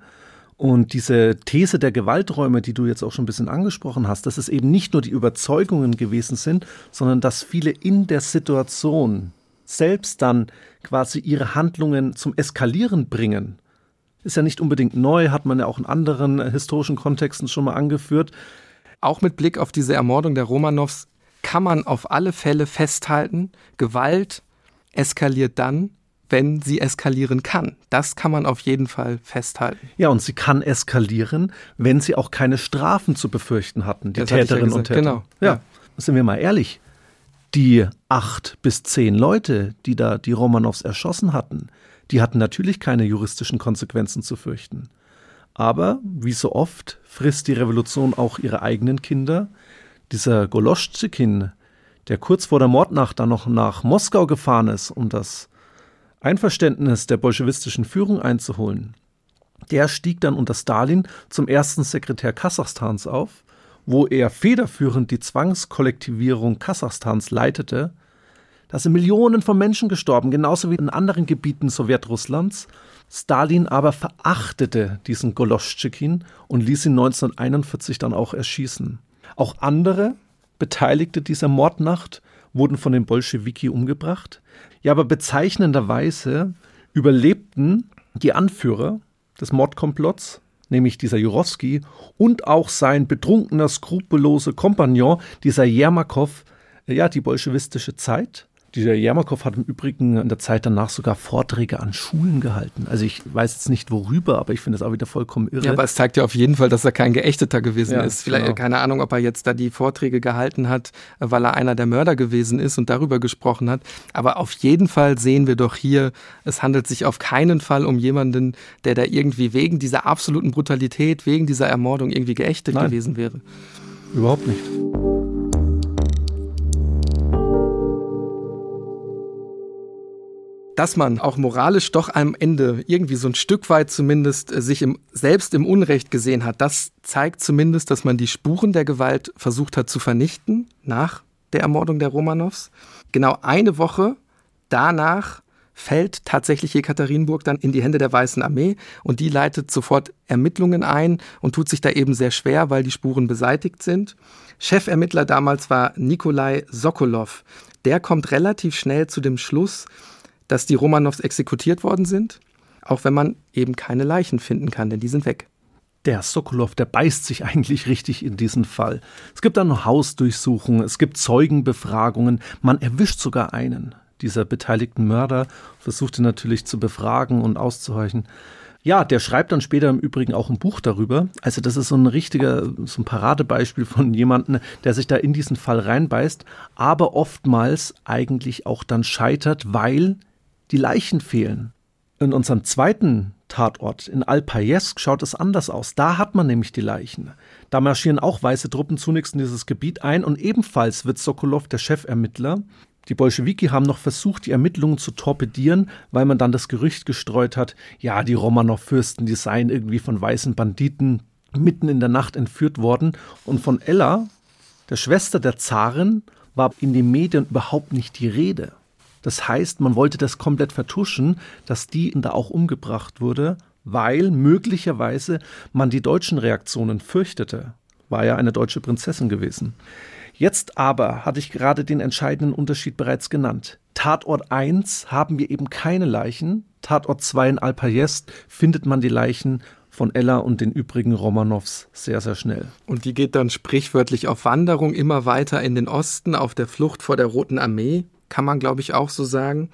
S2: Und diese These der Gewalträume, die du jetzt auch schon ein bisschen angesprochen hast, dass es eben nicht nur die Überzeugungen gewesen sind, sondern dass viele in der Situation selbst dann quasi ihre Handlungen zum Eskalieren bringen. Ist ja nicht unbedingt neu, hat man ja auch in anderen historischen Kontexten schon mal angeführt.
S1: Auch mit Blick auf diese Ermordung der Romanows kann man auf alle Fälle festhalten, Gewalt eskaliert dann, wenn sie eskalieren kann. Das kann man auf jeden Fall festhalten.
S2: Ja, und sie kann eskalieren, wenn sie auch keine Strafen zu befürchten hatten, die das Täterinnen ja und Täter.
S1: Genau.
S2: Ja. ja, sind wir mal ehrlich. Die acht bis zehn Leute, die da die Romanows erschossen hatten, die hatten natürlich keine juristischen Konsequenzen zu fürchten. Aber, wie so oft, frisst die Revolution auch ihre eigenen Kinder. Dieser Goloschzikin, der kurz vor der Mordnacht dann noch nach Moskau gefahren ist, um das Einverständnis der bolschewistischen Führung einzuholen. Der stieg dann unter Stalin zum ersten Sekretär Kasachstans auf, wo er federführend die Zwangskollektivierung Kasachstans leitete. Da sind Millionen von Menschen gestorben, genauso wie in anderen Gebieten Sowjetrusslands. Stalin aber verachtete diesen Goloschczykin und ließ ihn 1941 dann auch erschießen. Auch andere Beteiligte dieser Mordnacht wurden von den Bolschewiki umgebracht. Ja, aber bezeichnenderweise überlebten die Anführer des Mordkomplotts, nämlich dieser Jurowski und auch sein betrunkener, skrupellose Kompagnon, dieser Jermakow, ja, die bolschewistische Zeit. Dieser Jermakow hat im Übrigen in der Zeit danach sogar Vorträge an Schulen gehalten. Also ich weiß jetzt nicht worüber, aber ich finde es auch wieder vollkommen irre.
S1: Ja, aber es zeigt ja auf jeden Fall, dass er kein Geächteter gewesen ja, ist. Vielleicht genau. keine Ahnung, ob er jetzt da die Vorträge gehalten hat, weil er einer der Mörder gewesen ist und darüber gesprochen hat. Aber auf jeden Fall sehen wir doch hier, es handelt sich auf keinen Fall um jemanden, der da irgendwie wegen dieser absoluten Brutalität, wegen dieser Ermordung irgendwie geächtet Nein, gewesen wäre.
S2: Überhaupt nicht.
S1: Dass man auch moralisch doch am Ende irgendwie so ein Stück weit zumindest äh, sich im, selbst im Unrecht gesehen hat, das zeigt zumindest, dass man die Spuren der Gewalt versucht hat zu vernichten nach der Ermordung der Romanows. Genau eine Woche danach fällt tatsächlich Jekaterinburg dann in die Hände der Weißen Armee und die leitet sofort Ermittlungen ein und tut sich da eben sehr schwer, weil die Spuren beseitigt sind. Chefermittler damals war Nikolai Sokolov. Der kommt relativ schnell zu dem Schluss, dass die Romanows exekutiert worden sind, auch wenn man eben keine Leichen finden kann, denn die sind weg.
S2: Der Sokolov, der beißt sich eigentlich richtig in diesen Fall. Es gibt dann Hausdurchsuchungen, es gibt Zeugenbefragungen, man erwischt sogar einen dieser beteiligten Mörder, versucht ihn natürlich zu befragen und auszuhorchen. Ja, der schreibt dann später im Übrigen auch ein Buch darüber. Also das ist so ein richtiger, so ein Paradebeispiel von jemandem, der sich da in diesen Fall reinbeißt, aber oftmals eigentlich auch dann scheitert, weil die Leichen fehlen. In unserem zweiten Tatort in Alpayesk schaut es anders aus. Da hat man nämlich die Leichen. Da marschieren auch weiße Truppen zunächst in dieses Gebiet ein und ebenfalls wird Sokolov, der Chefermittler, die Bolschewiki haben noch versucht, die Ermittlungen zu torpedieren, weil man dann das Gerücht gestreut hat, ja, die Romanow-Fürsten, die seien irgendwie von weißen Banditen mitten in der Nacht entführt worden. Und von Ella, der Schwester der Zarin, war in den Medien überhaupt nicht die Rede. Das heißt, man wollte das komplett vertuschen, dass die da auch umgebracht wurde, weil möglicherweise man die deutschen Reaktionen fürchtete. War ja eine deutsche Prinzessin gewesen. Jetzt aber hatte ich gerade den entscheidenden Unterschied bereits genannt. Tatort 1 haben wir eben keine Leichen. Tatort 2 in Alpajest findet man die Leichen von Ella und den übrigen Romanows sehr, sehr schnell.
S1: Und die geht dann sprichwörtlich auf Wanderung immer weiter in den Osten, auf der Flucht vor der Roten Armee kann man, glaube ich, auch so sagen.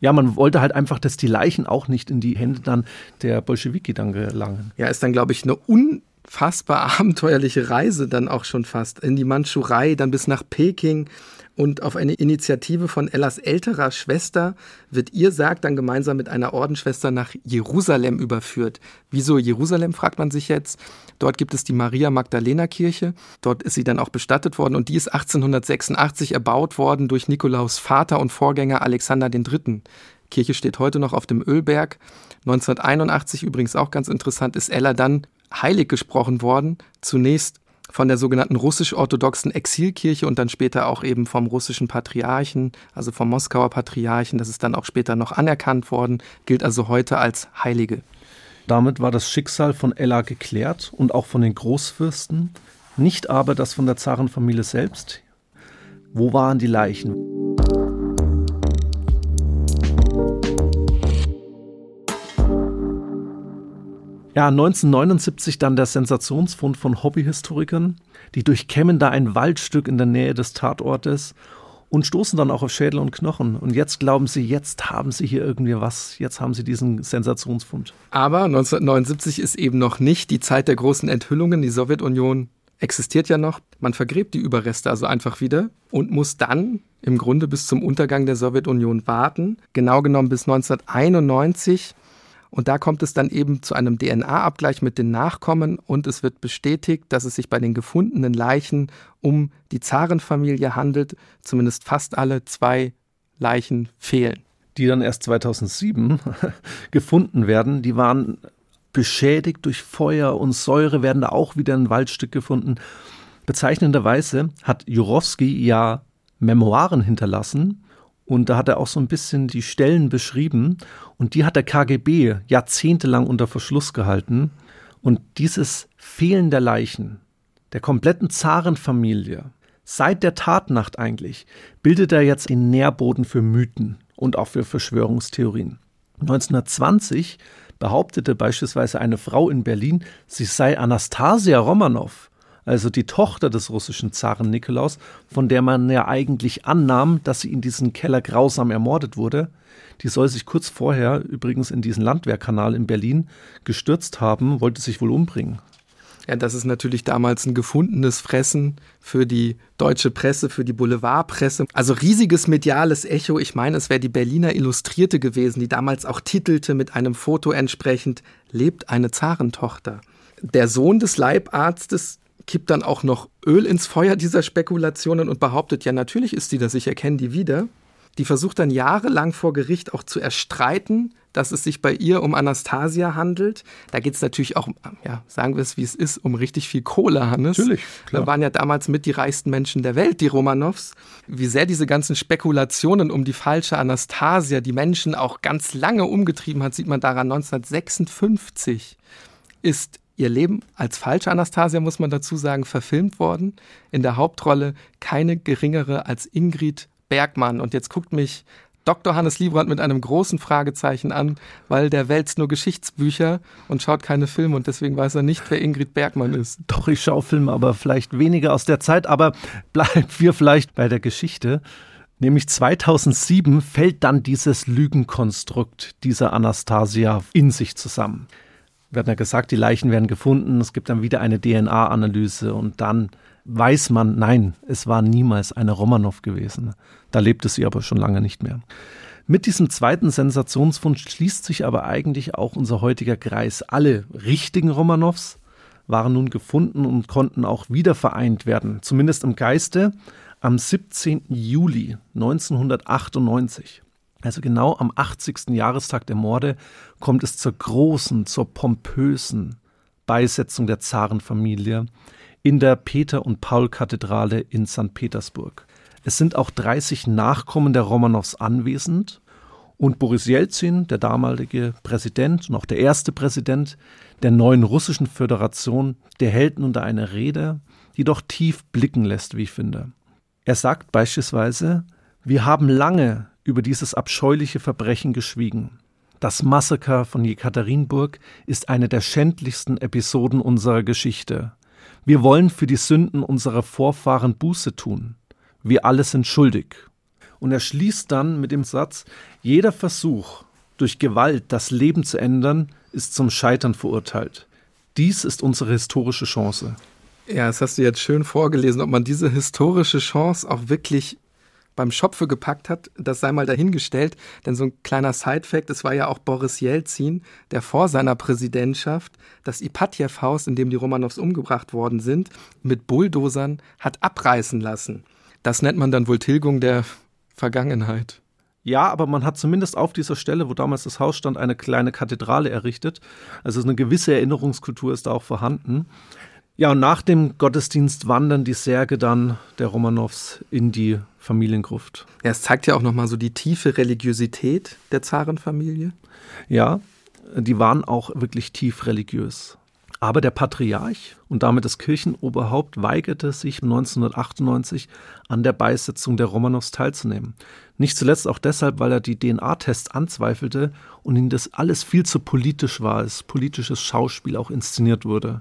S2: Ja, man wollte halt einfach, dass die Leichen auch nicht in die Hände dann der Bolschewiki dann gelangen.
S1: Ja, ist dann, glaube ich, eine unfassbar abenteuerliche Reise dann auch schon fast in die Mandschurei, dann bis nach Peking und auf eine Initiative von Ellas älterer Schwester wird ihr Sarg dann gemeinsam mit einer Ordensschwester nach Jerusalem überführt. Wieso Jerusalem, fragt man sich jetzt. Dort gibt es die Maria Magdalena Kirche. Dort ist sie dann auch bestattet worden und die ist 1886 erbaut worden durch Nikolaus Vater und Vorgänger Alexander III. Kirche steht heute noch auf dem Ölberg. 1981 übrigens auch ganz interessant ist Ella dann heilig gesprochen worden. Zunächst von der sogenannten russisch-orthodoxen Exilkirche und dann später auch eben vom russischen Patriarchen, also vom Moskauer Patriarchen. Das ist dann auch später noch anerkannt worden, gilt also heute als Heilige.
S2: Damit war das Schicksal von Ella geklärt und auch von den Großfürsten, nicht aber das von der Zarenfamilie selbst. Wo waren die Leichen? Ja, 1979 dann der Sensationsfund von Hobbyhistorikern. Die durchkämmen da ein Waldstück in der Nähe des Tatortes und stoßen dann auch auf Schädel und Knochen. Und jetzt glauben sie, jetzt haben sie hier irgendwie was, jetzt haben sie diesen Sensationsfund.
S1: Aber 1979 ist eben noch nicht die Zeit der großen Enthüllungen. Die Sowjetunion existiert ja noch. Man vergräbt die Überreste also einfach wieder und muss dann im Grunde bis zum Untergang der Sowjetunion warten. Genau genommen bis 1991 und da kommt es dann eben zu einem DNA-Abgleich mit den Nachkommen und es wird bestätigt, dass es sich bei den gefundenen Leichen um die Zarenfamilie handelt. Zumindest fast alle zwei Leichen fehlen.
S2: Die dann erst 2007 gefunden werden. Die waren beschädigt durch Feuer und Säure, werden da auch wieder ein Waldstück gefunden. Bezeichnenderweise hat Jurowski ja Memoiren hinterlassen, und da hat er auch so ein bisschen die Stellen beschrieben. Und die hat der KGB jahrzehntelang unter Verschluss gehalten. Und dieses Fehlen der Leichen, der kompletten Zarenfamilie, seit der Tatnacht eigentlich, bildet er jetzt den Nährboden für Mythen und auch für Verschwörungstheorien. 1920 behauptete beispielsweise eine Frau in Berlin, sie sei Anastasia Romanow, also die Tochter des russischen Zaren Nikolaus, von der man ja eigentlich annahm, dass sie in diesem Keller grausam ermordet wurde, die soll sich kurz vorher übrigens in diesen Landwehrkanal in Berlin gestürzt haben, wollte sich wohl umbringen.
S1: Ja, das ist natürlich damals ein gefundenes Fressen für die deutsche Presse, für die Boulevardpresse. Also riesiges mediales Echo. Ich meine, es wäre die Berliner Illustrierte gewesen, die damals auch titelte mit einem Foto entsprechend, lebt eine Zarentochter. Der Sohn des Leibarztes kippt dann auch noch Öl ins Feuer dieser Spekulationen und behauptet, ja, natürlich ist die das, ich erkenne die wieder. Die versucht dann jahrelang vor Gericht auch zu erstreiten, dass es sich bei ihr um Anastasia handelt. Da geht es natürlich auch, ja, sagen wir es wie es ist, um richtig viel Kohle, Hannes.
S2: Natürlich.
S1: Klar. Da waren ja damals mit die reichsten Menschen der Welt, die Romanows. Wie sehr diese ganzen Spekulationen um die falsche Anastasia die Menschen auch ganz lange umgetrieben hat, sieht man daran 1956 ist ihr Leben als falsche Anastasia, muss man dazu sagen, verfilmt worden. In der Hauptrolle keine geringere als Ingrid Bergmann. Und jetzt guckt mich Dr. Hannes Liebrand mit einem großen Fragezeichen an, weil der wälzt nur Geschichtsbücher und schaut keine Filme und deswegen weiß er nicht, wer Ingrid Bergmann ist.
S2: Doch, ich schaue Filme, aber vielleicht weniger aus der Zeit, aber bleiben wir vielleicht bei der Geschichte. Nämlich 2007 fällt dann dieses Lügenkonstrukt dieser Anastasia in sich zusammen. Wir hatten ja gesagt, die Leichen werden gefunden, es gibt dann wieder eine DNA-Analyse und dann weiß man, nein, es war niemals eine Romanow gewesen. Da lebte sie aber schon lange nicht mehr. Mit diesem zweiten Sensationsfund schließt sich aber eigentlich auch unser heutiger Kreis. Alle richtigen Romanows waren nun gefunden und konnten auch wieder vereint werden, zumindest im Geiste, am 17. Juli 1998. Also genau am 80. Jahrestag der Morde kommt es zur großen, zur pompösen Beisetzung der Zarenfamilie in der Peter- und Paul-Kathedrale in St. Petersburg. Es sind auch 30 Nachkommen der Romanows anwesend und Boris Jelzin, der damalige Präsident und auch der erste Präsident der neuen russischen Föderation, der hält nun da eine Rede, die doch tief blicken lässt, wie ich finde. Er sagt beispielsweise, wir haben lange über dieses abscheuliche Verbrechen geschwiegen. Das Massaker von Jekaterinburg ist eine der schändlichsten Episoden unserer Geschichte. Wir wollen für die Sünden unserer Vorfahren Buße tun. Wir alle sind schuldig. Und er schließt dann mit dem Satz, jeder Versuch, durch Gewalt das Leben zu ändern, ist zum Scheitern verurteilt. Dies ist unsere historische Chance.
S1: Ja, das hast du jetzt schön vorgelesen, ob man diese historische Chance auch wirklich beim Schopfe gepackt hat, das sei mal dahingestellt. Denn so ein kleiner Sidefact, es war ja auch Boris Jelzin, der vor seiner Präsidentschaft das Ipatjew-Haus, in dem die Romanows umgebracht worden sind, mit Bulldozern hat abreißen lassen. Das nennt man dann wohl Tilgung der Vergangenheit.
S2: Ja, aber man hat zumindest auf dieser Stelle, wo damals das Haus stand, eine kleine Kathedrale errichtet. Also eine gewisse Erinnerungskultur ist da auch vorhanden. Ja, und nach dem Gottesdienst wandern die Särge dann der Romanows in die Familiengruft.
S1: Ja, es zeigt ja auch nochmal so die tiefe Religiosität der Zarenfamilie.
S2: Ja, die waren auch wirklich tief religiös. Aber der Patriarch und damit das Kirchenoberhaupt weigerte sich 1998 an der Beisetzung der Romanows teilzunehmen. Nicht zuletzt auch deshalb, weil er die DNA-Tests anzweifelte und ihm das alles viel zu politisch war, als politisches Schauspiel auch inszeniert wurde.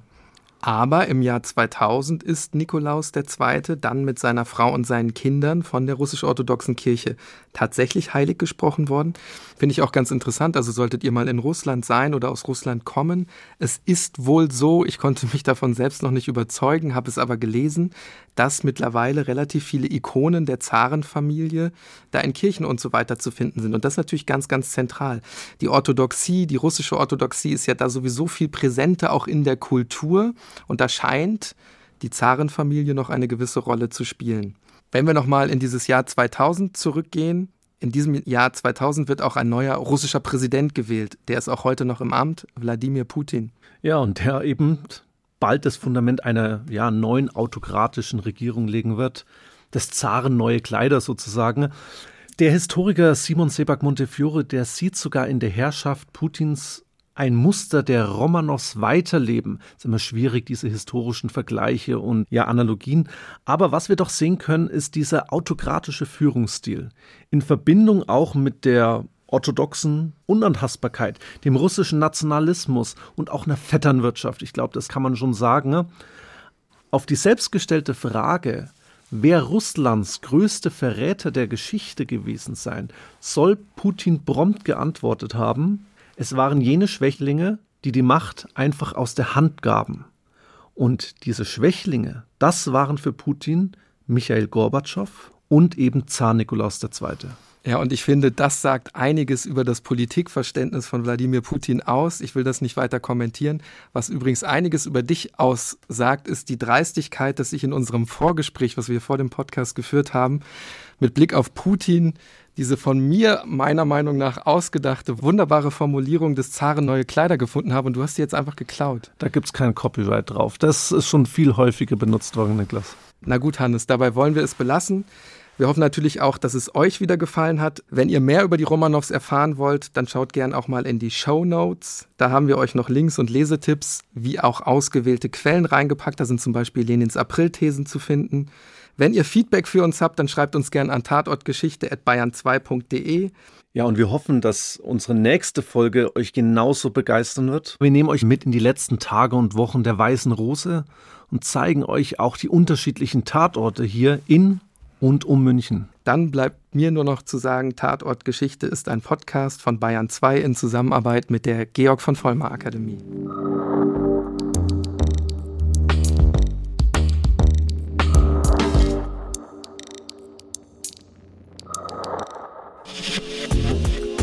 S1: Aber im Jahr 2000 ist Nikolaus II. dann mit seiner Frau und seinen Kindern von der russisch-orthodoxen Kirche tatsächlich heilig gesprochen worden. Finde ich auch ganz interessant. Also solltet ihr mal in Russland sein oder aus Russland kommen. Es ist wohl so, ich konnte mich davon selbst noch nicht überzeugen, habe es aber gelesen, dass mittlerweile relativ viele Ikonen der Zarenfamilie da in Kirchen und so weiter zu finden sind. Und das ist natürlich ganz, ganz zentral. Die Orthodoxie, die russische Orthodoxie ist ja da sowieso viel präsenter auch in der Kultur. Und da scheint die Zarenfamilie noch eine gewisse Rolle zu spielen. Wenn wir nochmal in dieses Jahr 2000 zurückgehen, in diesem Jahr 2000 wird auch ein neuer russischer Präsident gewählt. Der ist auch heute noch im Amt, Wladimir Putin.
S2: Ja, und der eben bald das Fundament einer ja, neuen autokratischen Regierung legen wird. Des Zaren neue Kleider sozusagen. Der Historiker Simon Sebag Montefiore, der sieht sogar in der Herrschaft Putins ein Muster der Romanows weiterleben. Es ist immer schwierig, diese historischen Vergleiche und ja Analogien. Aber was wir doch sehen können, ist dieser autokratische Führungsstil. In Verbindung auch mit der orthodoxen Unantastbarkeit, dem russischen Nationalismus und auch einer Vetternwirtschaft. Ich glaube, das kann man schon sagen. Ne? Auf die selbstgestellte Frage, wer Russlands größte Verräter der Geschichte gewesen sein, soll Putin prompt geantwortet haben, es waren jene Schwächlinge, die die Macht einfach aus der Hand gaben. Und diese Schwächlinge, das waren für Putin Michael Gorbatschow und eben Zar Nikolaus II.
S1: Ja, und ich finde, das sagt einiges über das Politikverständnis von Wladimir Putin aus. Ich will das nicht weiter kommentieren. Was übrigens einiges über dich aussagt, ist die Dreistigkeit, dass ich in unserem Vorgespräch, was wir vor dem Podcast geführt haben, mit Blick auf Putin diese von mir meiner Meinung nach ausgedachte, wunderbare Formulierung des Zaren neue Kleider gefunden habe und du hast sie jetzt einfach geklaut.
S2: Da gibt es kein Copyright drauf. Das ist schon viel häufiger benutzt worden, Niklas.
S1: Na gut, Hannes, dabei wollen wir es belassen. Wir hoffen natürlich auch, dass es euch wieder gefallen hat. Wenn ihr mehr über die Romanows erfahren wollt, dann schaut gern auch mal in die Show Notes. Da haben wir euch noch Links und Lesetipps, wie auch ausgewählte Quellen reingepackt. Da sind zum Beispiel Lenins Aprilthesen zu finden. Wenn ihr Feedback für uns habt, dann schreibt uns gern an tatortgeschichte.bayern2.de.
S2: Ja, und wir hoffen, dass unsere nächste Folge euch genauso begeistern wird. Wir nehmen euch mit in die letzten Tage und Wochen der Weißen Rose und zeigen euch auch die unterschiedlichen Tatorte hier in und um München.
S1: Dann bleibt mir nur noch zu sagen, Tatort Geschichte ist ein Podcast von Bayern 2 in Zusammenarbeit mit der Georg von Vollmar Akademie.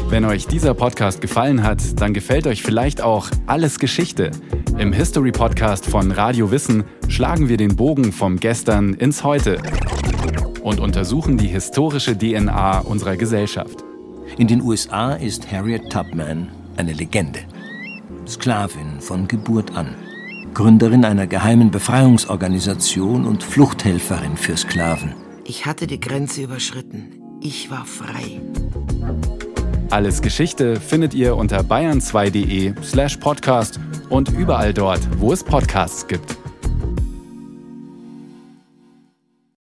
S3: Wenn euch dieser Podcast gefallen hat, dann gefällt euch vielleicht auch Alles Geschichte. Im History Podcast von Radio Wissen schlagen wir den Bogen vom Gestern ins Heute und untersuchen die historische DNA unserer Gesellschaft.
S4: In den USA ist Harriet Tubman eine Legende. Sklavin von Geburt an. Gründerin einer geheimen Befreiungsorganisation und Fluchthelferin für Sklaven.
S5: Ich hatte die Grenze überschritten. Ich war frei.
S3: Alles Geschichte findet ihr unter bayern2.de slash podcast und überall dort, wo es Podcasts gibt.